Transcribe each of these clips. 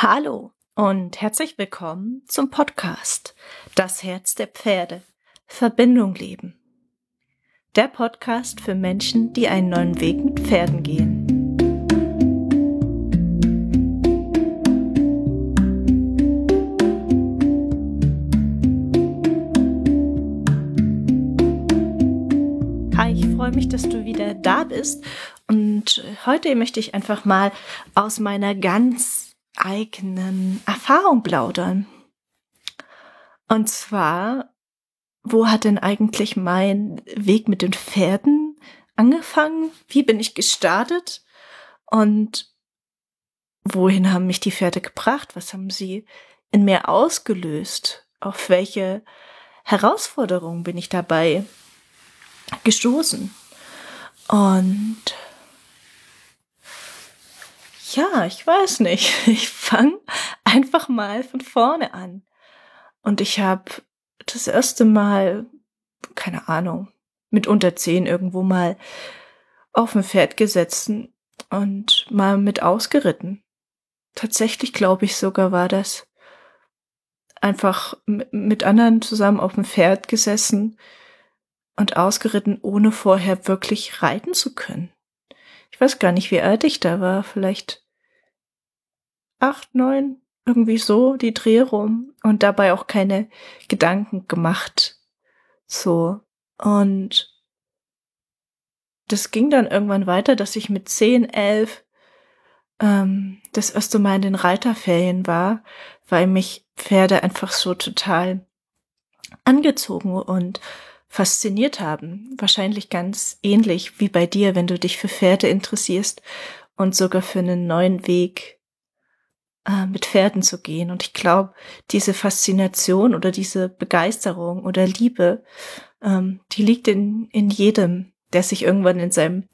Hallo und herzlich willkommen zum Podcast Das Herz der Pferde Verbindung leben. Der Podcast für Menschen, die einen neuen Weg mit Pferden gehen. Hi, ich freue mich, dass du wieder da bist und heute möchte ich einfach mal aus meiner ganz eigenen Erfahrung plaudern. Und zwar, wo hat denn eigentlich mein Weg mit den Pferden angefangen? Wie bin ich gestartet? Und wohin haben mich die Pferde gebracht? Was haben sie in mir ausgelöst? Auf welche Herausforderungen bin ich dabei gestoßen? Und ja, ich weiß nicht. Ich fange einfach mal von vorne an. Und ich habe das erste Mal, keine Ahnung, mit unter zehn irgendwo mal auf ein Pferd gesetzt und mal mit ausgeritten. Tatsächlich glaube ich sogar war das einfach mit anderen zusammen auf dem Pferd gesessen und ausgeritten, ohne vorher wirklich reiten zu können ich weiß gar nicht, wie alt ich da war, vielleicht acht, neun, irgendwie so die Dreh rum und dabei auch keine Gedanken gemacht. So. Und das ging dann irgendwann weiter, dass ich mit zehn, elf ähm, das erste Mal in den Reiterferien war, weil mich Pferde einfach so total angezogen und fasziniert haben. Wahrscheinlich ganz ähnlich wie bei dir, wenn du dich für Pferde interessierst und sogar für einen neuen Weg äh, mit Pferden zu gehen. Und ich glaube, diese Faszination oder diese Begeisterung oder Liebe, ähm, die liegt in, in jedem, der sich irgendwann in seinem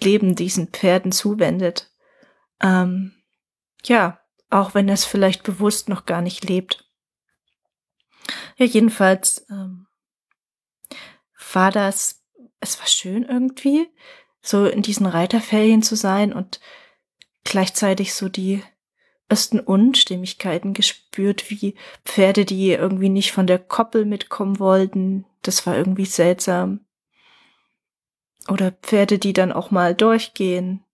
Leben diesen Pferden zuwendet. Ähm, ja, auch wenn er es vielleicht bewusst noch gar nicht lebt. Ja, jedenfalls ähm, war das, es war schön irgendwie, so in diesen Reiterferien zu sein und gleichzeitig so die ersten Unstimmigkeiten gespürt, wie Pferde, die irgendwie nicht von der Koppel mitkommen wollten. Das war irgendwie seltsam. Oder Pferde, die dann auch mal durchgehen,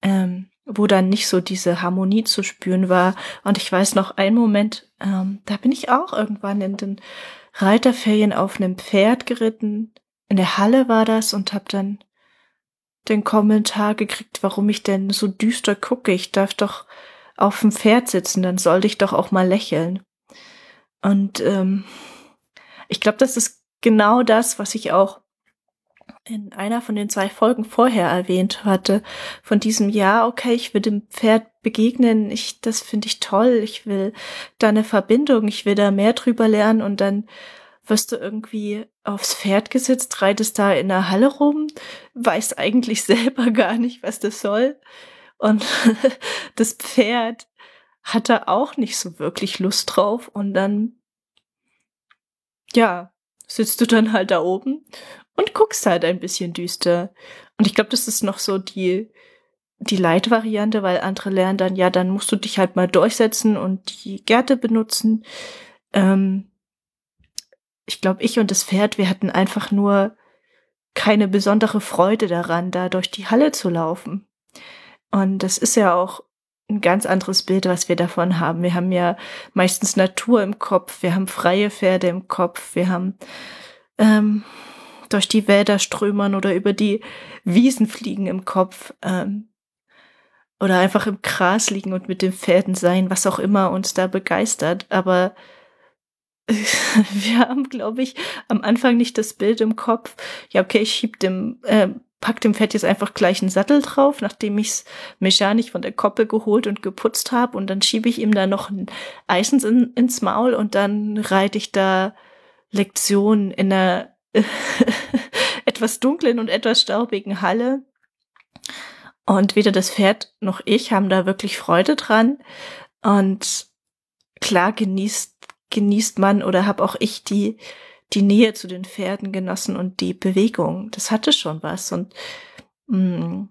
ähm, wo dann nicht so diese Harmonie zu spüren war. Und ich weiß noch einen Moment, ähm, da bin ich auch irgendwann in den Reiterferien auf einem Pferd geritten. In der Halle war das und hab dann den Kommentar gekriegt, warum ich denn so düster gucke. Ich darf doch auf dem Pferd sitzen, dann sollte ich doch auch mal lächeln. Und ähm, ich glaube, das ist genau das, was ich auch in einer von den zwei Folgen vorher erwähnt hatte, von diesem Jahr, okay, ich will dem Pferd begegnen, ich, das finde ich toll, ich will da eine Verbindung, ich will da mehr drüber lernen und dann wirst du irgendwie aufs Pferd gesetzt, reitest da in der Halle rum, weißt eigentlich selber gar nicht, was das soll. Und das Pferd hatte auch nicht so wirklich Lust drauf und dann, ja, sitzt du dann halt da oben und guckst halt ein bisschen düster. Und ich glaube, das ist noch so die, die Leitvariante, weil andere lernen dann, ja, dann musst du dich halt mal durchsetzen und die Gärte benutzen. Ähm, ich glaube, ich und das Pferd, wir hatten einfach nur keine besondere Freude daran, da durch die Halle zu laufen. Und das ist ja auch ein ganz anderes Bild, was wir davon haben. Wir haben ja meistens Natur im Kopf, wir haben freie Pferde im Kopf, wir haben ähm, durch die Wälder strömern oder über die Wiesen fliegen im Kopf ähm, oder einfach im Gras liegen und mit den Pferden sein, was auch immer uns da begeistert. Aber wir haben, glaube ich, am Anfang nicht das Bild im Kopf. Ja, okay, ich schieb dem, äh, pack dem Pferd jetzt einfach gleich einen Sattel drauf, nachdem ich's mechanisch von der Koppel geholt und geputzt habe und dann schiebe ich ihm da noch ein Eisens in, ins Maul und dann reite ich da Lektionen in einer etwas dunklen und etwas staubigen Halle. Und weder das Pferd noch ich haben da wirklich Freude dran. Und klar genießt, genießt man oder habe auch ich die, die Nähe zu den Pferden genossen und die Bewegung. Das hatte schon was. Und mh, mm,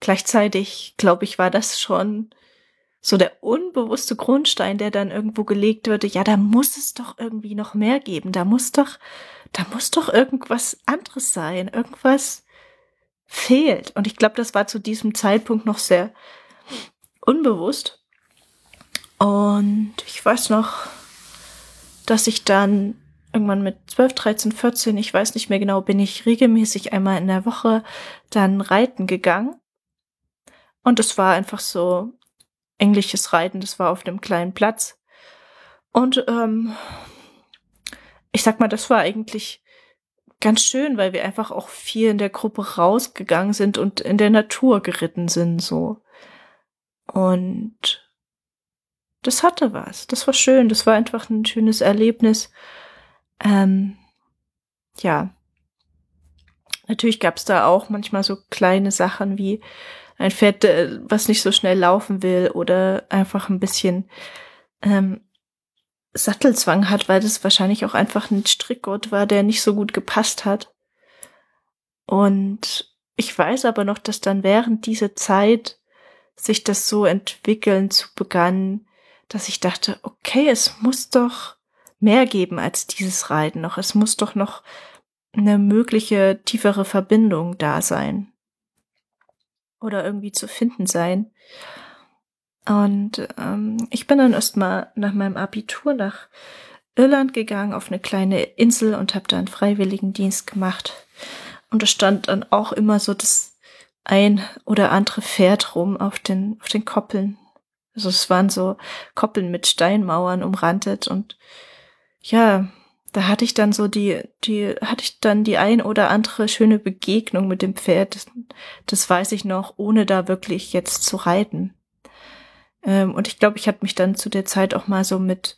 gleichzeitig, glaube ich, war das schon so der unbewusste Grundstein, der dann irgendwo gelegt würde, ja, da muss es doch irgendwie noch mehr geben. Da muss doch, da muss doch irgendwas anderes sein. Irgendwas fehlt. Und ich glaube, das war zu diesem Zeitpunkt noch sehr unbewusst. Und ich weiß noch, dass ich dann irgendwann mit 12, 13, 14, ich weiß nicht mehr genau, bin ich regelmäßig einmal in der Woche dann reiten gegangen. Und es war einfach so englisches Reiten, das war auf einem kleinen Platz. Und ähm, ich sag mal, das war eigentlich ganz schön, weil wir einfach auch viel in der Gruppe rausgegangen sind und in der Natur geritten sind, so. Und das hatte was. Das war schön. Das war einfach ein schönes Erlebnis. Ähm, ja. Natürlich gab es da auch manchmal so kleine Sachen wie ein Pferd, äh, was nicht so schnell laufen will oder einfach ein bisschen ähm, Sattelzwang hat, weil das wahrscheinlich auch einfach ein Strickgurt war, der nicht so gut gepasst hat. Und ich weiß aber noch, dass dann während dieser Zeit sich das so entwickeln zu begann, dass ich dachte, okay, es muss doch mehr geben als dieses Reiten noch. Es muss doch noch eine mögliche tiefere Verbindung da sein oder irgendwie zu finden sein. Und ähm, ich bin dann erstmal nach meinem Abitur nach Irland gegangen, auf eine kleine Insel und habe da einen Freiwilligendienst gemacht. Und da stand dann auch immer so das ein oder andere Pferd rum auf den, auf den Koppeln. Also es waren so Koppeln mit Steinmauern umrandet und ja, da hatte ich dann so die, die, hatte ich dann die ein oder andere schöne Begegnung mit dem Pferd. Das, das weiß ich noch, ohne da wirklich jetzt zu reiten. Ähm, und ich glaube, ich habe mich dann zu der Zeit auch mal so mit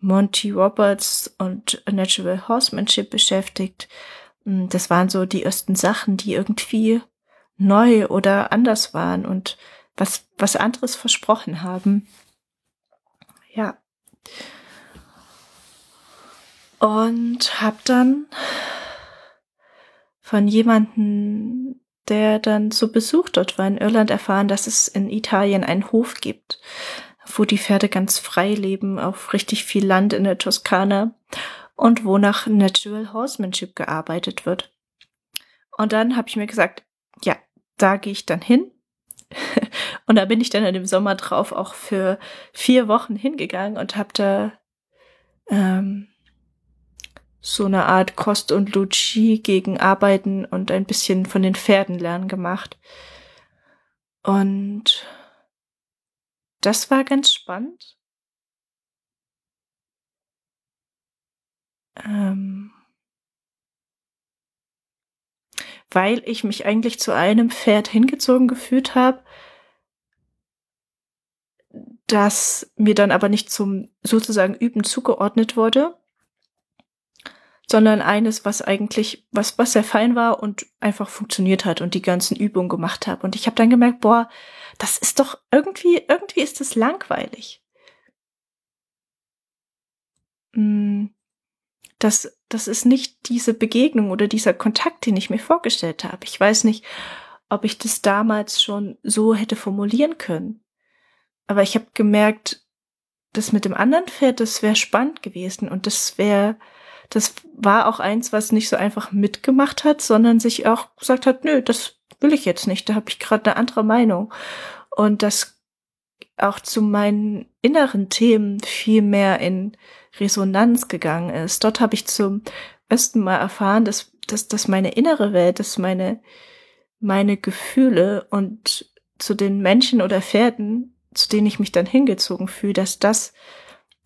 Monty Roberts und Natural Horsemanship beschäftigt. Hm, das waren so die ersten Sachen, die irgendwie neu oder anders waren und was, was anderes versprochen haben. Ja. Und hab dann von jemanden, der dann zu Besuch dort war in Irland, erfahren, dass es in Italien einen Hof gibt, wo die Pferde ganz frei leben, auf richtig viel Land in der Toskana und wo nach Natural Horsemanship gearbeitet wird. Und dann habe ich mir gesagt, ja, da gehe ich dann hin. und da bin ich dann in dem Sommer drauf auch für vier Wochen hingegangen und habe da ähm, so eine Art Kost und Luci gegen Arbeiten und ein bisschen von den Pferden lernen gemacht. Und das war ganz spannend. Ähm, weil ich mich eigentlich zu einem Pferd hingezogen gefühlt habe, das mir dann aber nicht zum sozusagen Üben zugeordnet wurde, sondern eines, was eigentlich, was, was sehr fein war und einfach funktioniert hat und die ganzen Übungen gemacht habe. Und ich habe dann gemerkt, boah, das ist doch irgendwie, irgendwie ist das langweilig. Hm, das, das ist nicht diese Begegnung oder dieser Kontakt, den ich mir vorgestellt habe. Ich weiß nicht, ob ich das damals schon so hätte formulieren können. Aber ich habe gemerkt, das mit dem anderen Pferd, das wäre spannend gewesen und das wäre das war auch eins, was nicht so einfach mitgemacht hat, sondern sich auch gesagt hat, nö, das will ich jetzt nicht, da habe ich gerade eine andere Meinung. Und das auch zu meinen inneren Themen viel mehr in Resonanz gegangen ist. Dort habe ich zum ersten Mal erfahren, dass, dass, dass meine innere Welt, dass meine, meine Gefühle und zu den Menschen oder Pferden, zu denen ich mich dann hingezogen fühle, dass das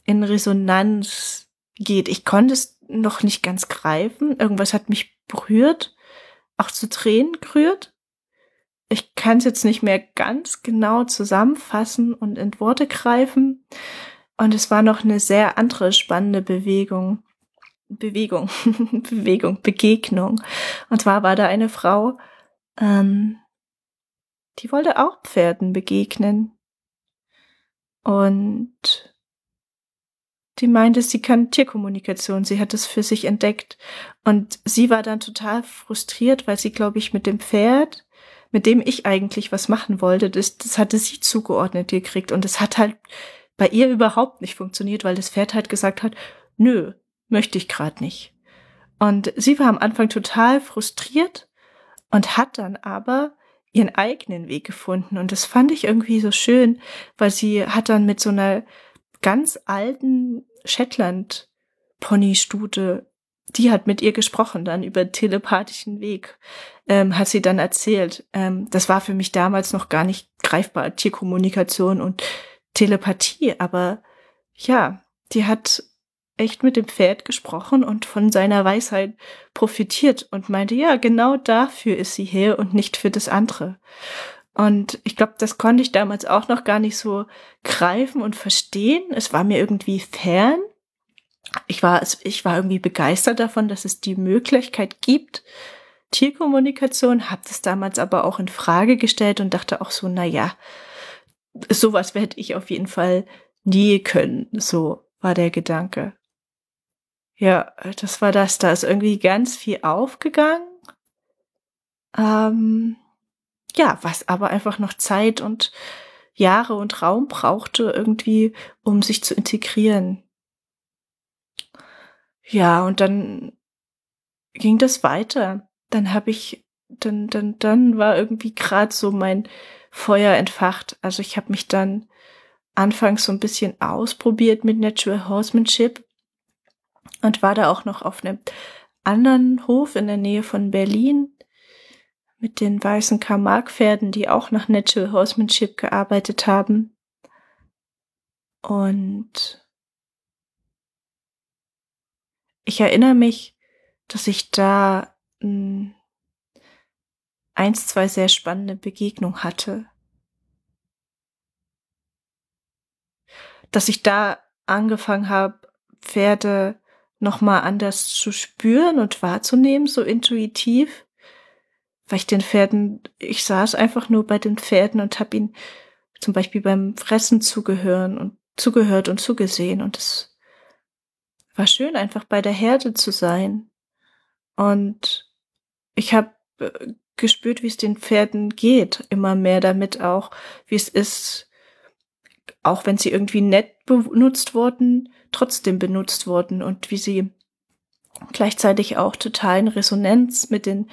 in Resonanz geht. Ich konnte es noch nicht ganz greifen. Irgendwas hat mich berührt, auch zu Tränen gerührt. Ich kann es jetzt nicht mehr ganz genau zusammenfassen und in Worte greifen. Und es war noch eine sehr andere spannende Bewegung. Bewegung, Bewegung, Begegnung. Und zwar war da eine Frau, ähm, die wollte auch Pferden begegnen. Und die meinte, sie kann Tierkommunikation, sie hat es für sich entdeckt. Und sie war dann total frustriert, weil sie, glaube ich, mit dem Pferd, mit dem ich eigentlich was machen wollte, das, das hatte sie zugeordnet gekriegt und es hat halt bei ihr überhaupt nicht funktioniert, weil das Pferd halt gesagt hat, nö, möchte ich gerade nicht. Und sie war am Anfang total frustriert und hat dann aber ihren eigenen Weg gefunden. Und das fand ich irgendwie so schön, weil sie hat dann mit so einer ganz alten Shetland-Pony-Stute, die hat mit ihr gesprochen dann über telepathischen Weg, ähm, hat sie dann erzählt. Ähm, das war für mich damals noch gar nicht greifbar, Tierkommunikation und Telepathie, aber ja, die hat echt mit dem Pferd gesprochen und von seiner Weisheit profitiert und meinte, ja, genau dafür ist sie hier und nicht für das andere. Und ich glaube, das konnte ich damals auch noch gar nicht so greifen und verstehen. Es war mir irgendwie fern. Ich war, ich war irgendwie begeistert davon, dass es die Möglichkeit gibt, Tierkommunikation, habe das damals aber auch in Frage gestellt und dachte auch so, na ja, sowas werde ich auf jeden Fall nie können. So war der Gedanke. Ja, das war das. Da ist irgendwie ganz viel aufgegangen. Ähm, ja, was aber einfach noch Zeit und Jahre und Raum brauchte irgendwie, um sich zu integrieren. Ja, und dann ging das weiter. Dann habe ich, dann, dann, dann war irgendwie gerade so mein Feuer entfacht. Also ich habe mich dann anfangs so ein bisschen ausprobiert mit Natural Horsemanship und war da auch noch auf einem anderen Hof in der Nähe von Berlin mit den weißen Karl-Marx-Pferden, die auch nach Natural Horsemanship gearbeitet haben. Und ich erinnere mich, dass ich da mh, eins, zwei sehr spannende Begegnungen hatte. Dass ich da angefangen habe, Pferde nochmal anders zu spüren und wahrzunehmen, so intuitiv. Weil ich den Pferden, ich saß einfach nur bei den Pferden und habe ihnen zum Beispiel beim Fressen zugehören und zugehört und zugesehen. Und es war schön, einfach bei der Herde zu sein. Und ich habe äh, gespürt, wie es den Pferden geht, immer mehr damit auch, wie es ist, auch wenn sie irgendwie nett benutzt wurden, trotzdem benutzt wurden und wie sie gleichzeitig auch total in Resonanz mit den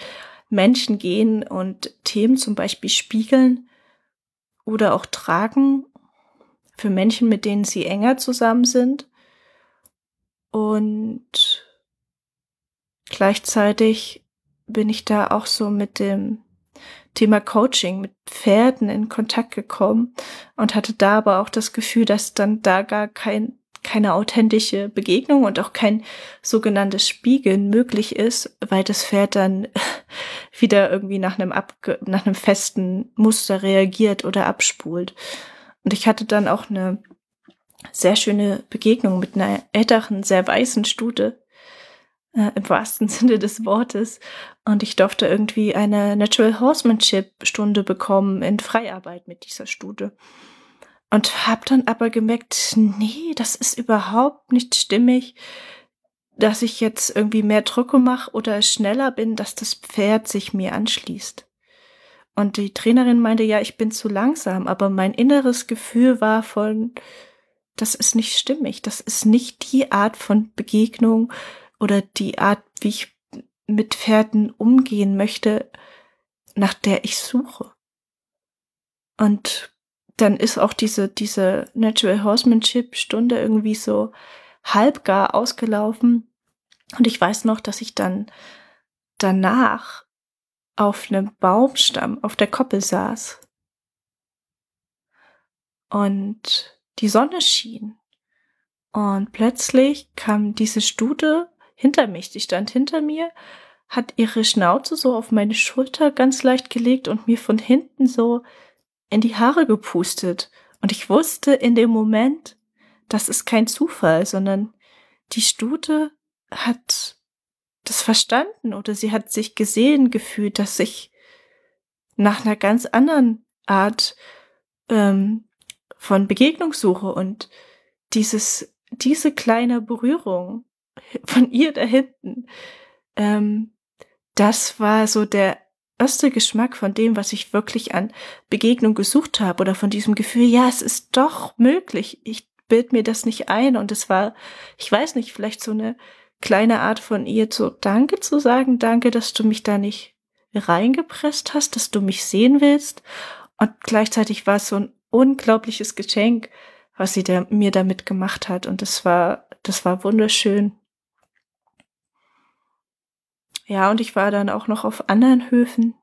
Menschen gehen und Themen zum Beispiel spiegeln oder auch tragen für Menschen, mit denen sie enger zusammen sind. Und gleichzeitig bin ich da auch so mit dem Thema Coaching mit Pferden in Kontakt gekommen und hatte da aber auch das Gefühl, dass dann da gar kein, keine authentische Begegnung und auch kein sogenanntes Spiegeln möglich ist, weil das Pferd dann wieder irgendwie nach einem, abge nach einem festen Muster reagiert oder abspult. Und ich hatte dann auch eine sehr schöne Begegnung mit einer älteren, sehr weißen Stute, äh, im wahrsten Sinne des Wortes. Und ich durfte irgendwie eine Natural Horsemanship Stunde bekommen in Freiarbeit mit dieser Stute. Und habe dann aber gemerkt, nee, das ist überhaupt nicht stimmig, dass ich jetzt irgendwie mehr Drucke mache oder schneller bin, dass das Pferd sich mir anschließt. Und die Trainerin meinte, ja, ich bin zu langsam, aber mein inneres Gefühl war von, das ist nicht stimmig, das ist nicht die Art von Begegnung, oder die Art, wie ich mit Pferden umgehen möchte, nach der ich suche. Und dann ist auch diese, diese Natural Horsemanship Stunde irgendwie so halbgar ausgelaufen. Und ich weiß noch, dass ich dann danach auf einem Baumstamm auf der Koppel saß. Und die Sonne schien. Und plötzlich kam diese Stute hinter mich. Die stand hinter mir, hat ihre Schnauze so auf meine Schulter ganz leicht gelegt und mir von hinten so in die Haare gepustet. Und ich wusste in dem Moment, das ist kein Zufall, sondern die Stute hat das verstanden oder sie hat sich gesehen gefühlt, dass ich nach einer ganz anderen Art ähm, von Begegnung suche und dieses, diese kleine Berührung von ihr da hinten. Ähm, das war so der erste Geschmack von dem, was ich wirklich an Begegnung gesucht habe oder von diesem Gefühl, ja, es ist doch möglich. Ich bild mir das nicht ein und es war, ich weiß nicht, vielleicht so eine kleine Art von ihr so Danke zu sagen, danke, dass du mich da nicht reingepresst hast, dass du mich sehen willst und gleichzeitig war es so ein unglaubliches Geschenk, was sie da, mir damit gemacht hat und das war, das war wunderschön. Ja, und ich war dann auch noch auf anderen Höfen,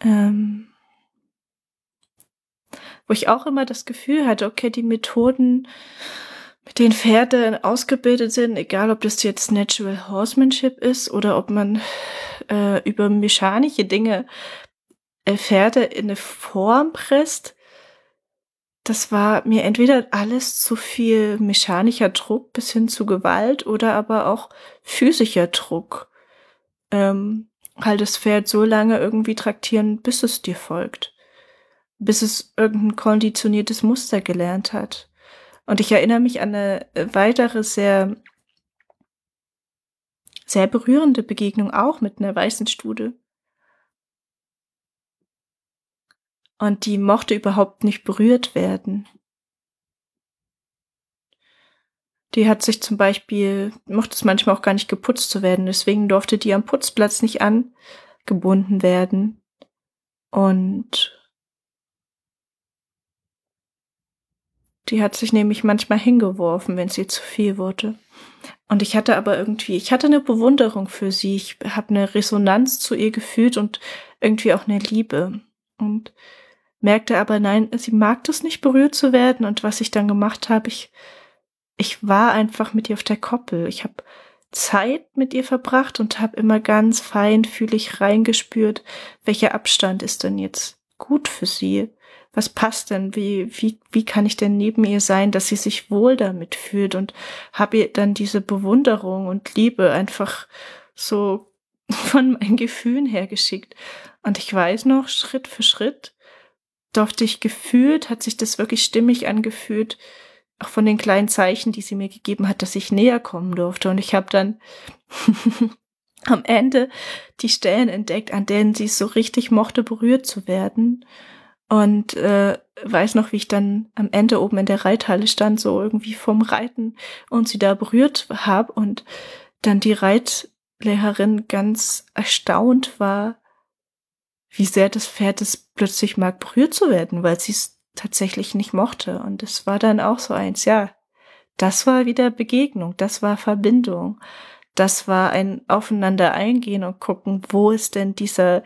ähm, wo ich auch immer das Gefühl hatte, okay, die Methoden, mit denen Pferde ausgebildet sind, egal ob das jetzt Natural Horsemanship ist oder ob man äh, über mechanische Dinge äh, Pferde in eine Form presst, das war mir entweder alles zu viel mechanischer Druck bis hin zu Gewalt oder aber auch physischer Druck. Ähm, halt das Pferd so lange irgendwie traktieren, bis es dir folgt. Bis es irgendein konditioniertes Muster gelernt hat. Und ich erinnere mich an eine weitere sehr, sehr berührende Begegnung auch mit einer weißen Stude. Und die mochte überhaupt nicht berührt werden. Die hat sich zum Beispiel, mochte es manchmal auch gar nicht geputzt zu werden, deswegen durfte die am Putzplatz nicht angebunden werden. Und die hat sich nämlich manchmal hingeworfen, wenn sie zu viel wurde. Und ich hatte aber irgendwie, ich hatte eine Bewunderung für sie, ich habe eine Resonanz zu ihr gefühlt und irgendwie auch eine Liebe. Und merkte aber, nein, sie mag das nicht berührt zu werden. Und was ich dann gemacht habe, ich, ich war einfach mit ihr auf der Koppel. Ich habe Zeit mit ihr verbracht und habe immer ganz feinfühlig reingespürt, welcher Abstand ist denn jetzt gut für sie. Was passt denn? Wie, wie, wie kann ich denn neben ihr sein, dass sie sich wohl damit fühlt? Und habe ihr dann diese Bewunderung und Liebe einfach so von meinen Gefühlen her geschickt. Und ich weiß noch, Schritt für Schritt, durfte ich gefühlt, hat sich das wirklich stimmig angefühlt, auch von den kleinen Zeichen, die sie mir gegeben hat, dass ich näher kommen durfte. Und ich habe dann am Ende die Stellen entdeckt, an denen sie es so richtig mochte, berührt zu werden. Und äh, weiß noch, wie ich dann am Ende oben in der Reithalle stand, so irgendwie vom Reiten und sie da berührt habe und dann die Reitlehrerin ganz erstaunt war, wie sehr das Pferd es plötzlich mag, berührt zu werden, weil sie es tatsächlich nicht mochte. Und es war dann auch so eins, ja, das war wieder Begegnung, das war Verbindung, das war ein Aufeinander eingehen und gucken, wo ist denn dieser,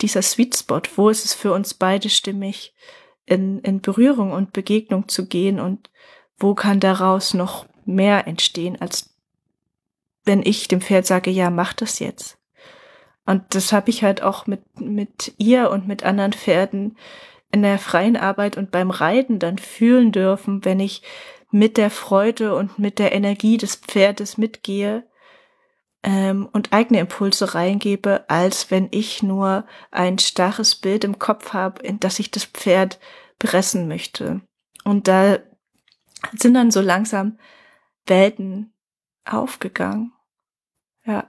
dieser Sweet Spot, wo ist es für uns beide stimmig, in, in Berührung und Begegnung zu gehen und wo kann daraus noch mehr entstehen, als wenn ich dem Pferd sage, ja, mach das jetzt. Und das habe ich halt auch mit, mit ihr und mit anderen Pferden in der freien Arbeit und beim Reiten dann fühlen dürfen, wenn ich mit der Freude und mit der Energie des Pferdes mitgehe ähm, und eigene Impulse reingebe, als wenn ich nur ein starres Bild im Kopf habe, in das ich das Pferd pressen möchte. Und da sind dann so langsam Welten aufgegangen. Ja.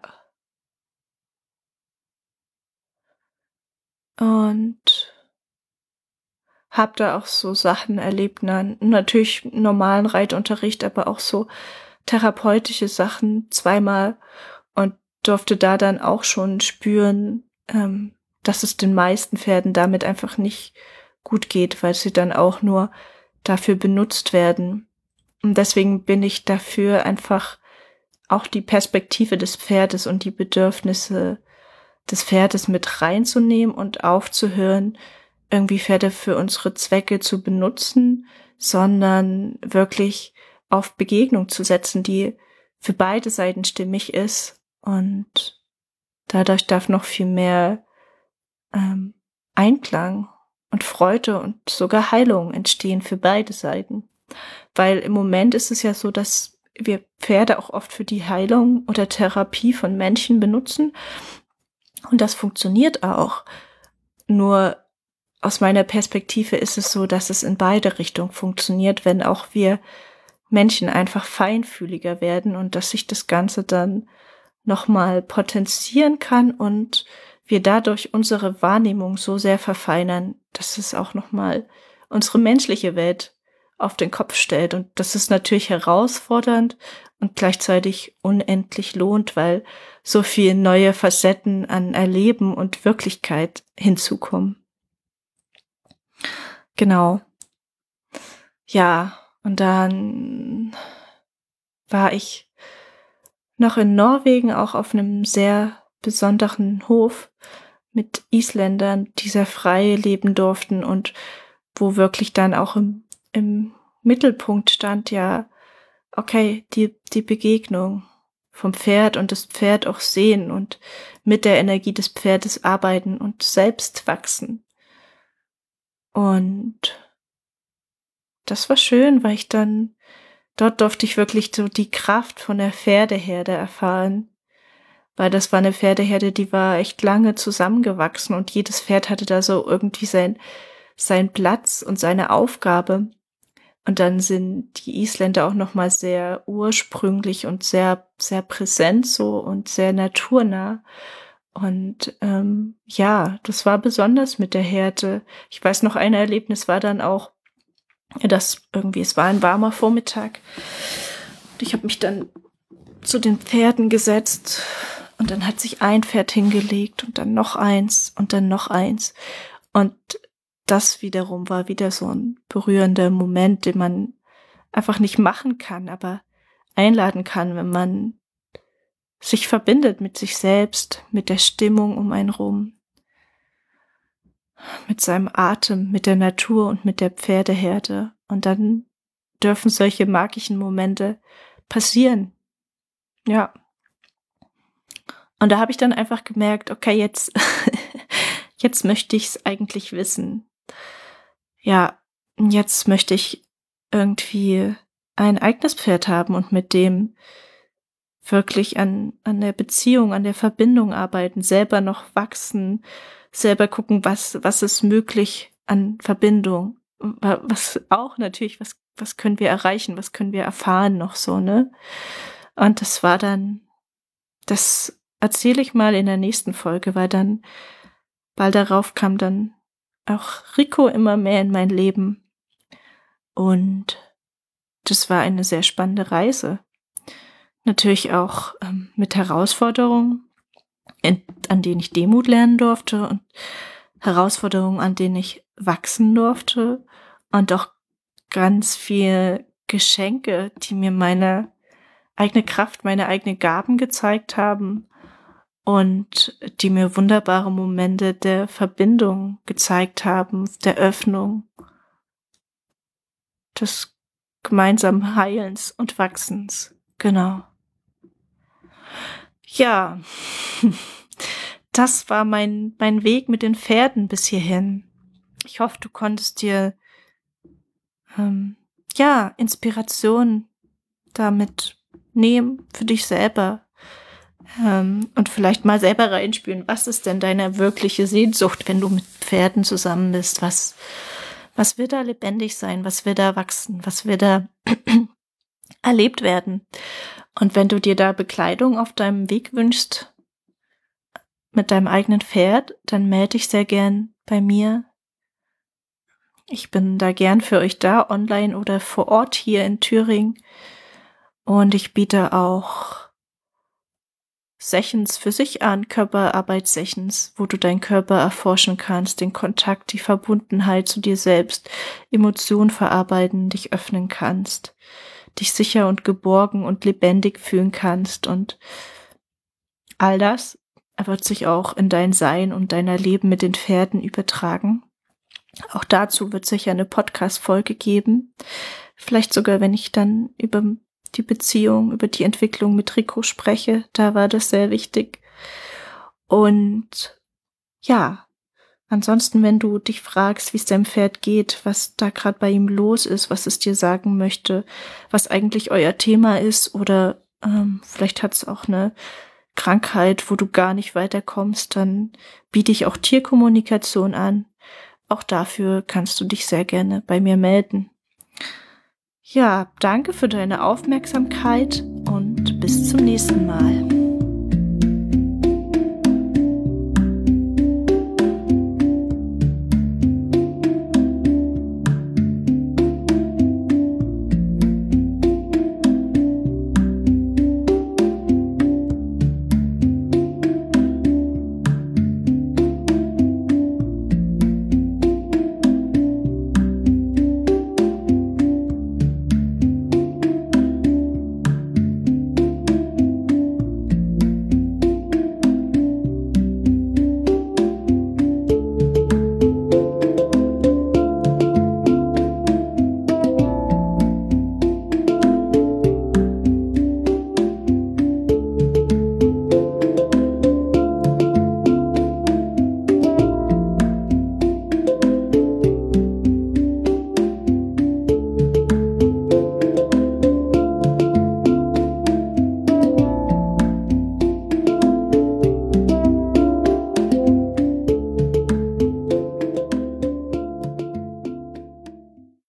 Und habe da auch so Sachen erlebt, na, natürlich normalen Reitunterricht, aber auch so therapeutische Sachen zweimal und durfte da dann auch schon spüren, ähm, dass es den meisten Pferden damit einfach nicht gut geht, weil sie dann auch nur dafür benutzt werden. Und deswegen bin ich dafür einfach auch die Perspektive des Pferdes und die Bedürfnisse des Pferdes mit reinzunehmen und aufzuhören, irgendwie Pferde für unsere Zwecke zu benutzen, sondern wirklich auf Begegnung zu setzen, die für beide Seiten stimmig ist und dadurch darf noch viel mehr ähm, Einklang und Freude und sogar Heilung entstehen für beide Seiten. Weil im Moment ist es ja so, dass wir Pferde auch oft für die Heilung oder Therapie von Menschen benutzen und das funktioniert auch. Nur aus meiner Perspektive ist es so, dass es in beide Richtungen funktioniert, wenn auch wir Menschen einfach feinfühliger werden und dass sich das Ganze dann nochmal potenzieren kann und wir dadurch unsere Wahrnehmung so sehr verfeinern, dass es auch nochmal unsere menschliche Welt auf den Kopf stellt. Und das ist natürlich herausfordernd und gleichzeitig unendlich lohnt, weil so viel neue Facetten an Erleben und Wirklichkeit hinzukommen. Genau. Ja, und dann war ich noch in Norwegen auch auf einem sehr besonderen Hof mit Isländern, die sehr frei leben durften und wo wirklich dann auch im, im Mittelpunkt stand ja, okay, die, die Begegnung vom Pferd und das Pferd auch sehen und mit der Energie des Pferdes arbeiten und selbst wachsen. Und das war schön, weil ich dann, dort durfte ich wirklich so die Kraft von der Pferdeherde erfahren. Weil das war eine Pferdeherde, die war echt lange zusammengewachsen und jedes Pferd hatte da so irgendwie sein, sein Platz und seine Aufgabe. Und dann sind die Isländer auch nochmal sehr ursprünglich und sehr, sehr präsent so und sehr naturnah. Und ähm, ja, das war besonders mit der Härte. Ich weiß noch, ein Erlebnis war dann auch, dass irgendwie, es war ein warmer Vormittag. Und ich habe mich dann zu den Pferden gesetzt und dann hat sich ein Pferd hingelegt und dann noch eins und dann noch eins. Und das wiederum war wieder so ein berührender Moment, den man einfach nicht machen kann, aber einladen kann, wenn man sich verbindet mit sich selbst, mit der Stimmung um einen rum, mit seinem Atem, mit der Natur und mit der Pferdeherde. Und dann dürfen solche magischen Momente passieren. Ja. Und da habe ich dann einfach gemerkt, okay, jetzt, jetzt möchte ich es eigentlich wissen ja, jetzt möchte ich irgendwie ein eigenes Pferd haben und mit dem wirklich an, an der Beziehung, an der Verbindung arbeiten, selber noch wachsen, selber gucken, was, was ist möglich an Verbindung. Was auch natürlich, was, was können wir erreichen, was können wir erfahren noch so, ne? Und das war dann, das erzähle ich mal in der nächsten Folge, weil dann bald darauf kam dann auch Rico immer mehr in mein Leben. Und das war eine sehr spannende Reise. Natürlich auch ähm, mit Herausforderungen, in, an denen ich Demut lernen durfte und Herausforderungen, an denen ich wachsen durfte und auch ganz viel Geschenke, die mir meine eigene Kraft, meine eigene Gaben gezeigt haben und die mir wunderbare Momente der Verbindung gezeigt haben, der Öffnung, des gemeinsamen Heilens und Wachsens. Genau. Ja, das war mein, mein Weg mit den Pferden bis hierhin. Ich hoffe, du konntest dir ähm, ja Inspiration damit nehmen für dich selber, ähm, und vielleicht mal selber reinspüren, was ist denn deine wirkliche Sehnsucht, wenn du mit Pferden zusammen bist? Was, was wird da lebendig sein? Was wird da wachsen? Was wird da erlebt werden? Und wenn du dir da Bekleidung auf deinem Weg wünschst, mit deinem eigenen Pferd, dann melde dich sehr gern bei mir. Ich bin da gern für euch da, online oder vor Ort hier in Thüringen. Und ich biete auch Sessions für sich an, Körperarbeitssessions, wo du deinen Körper erforschen kannst, den Kontakt, die Verbundenheit zu dir selbst, Emotionen verarbeiten, dich öffnen kannst, dich sicher und geborgen und lebendig fühlen kannst und all das wird sich auch in dein Sein und deiner Leben mit den Pferden übertragen. Auch dazu wird sicher eine Podcast-Folge geben. Vielleicht sogar, wenn ich dann über die Beziehung, über die Entwicklung mit Rico spreche. Da war das sehr wichtig. Und ja, ansonsten, wenn du dich fragst, wie es deinem Pferd geht, was da gerade bei ihm los ist, was es dir sagen möchte, was eigentlich euer Thema ist oder ähm, vielleicht hat es auch eine Krankheit, wo du gar nicht weiterkommst, dann biete ich auch Tierkommunikation an. Auch dafür kannst du dich sehr gerne bei mir melden. Ja, danke für deine Aufmerksamkeit und bis zum nächsten Mal.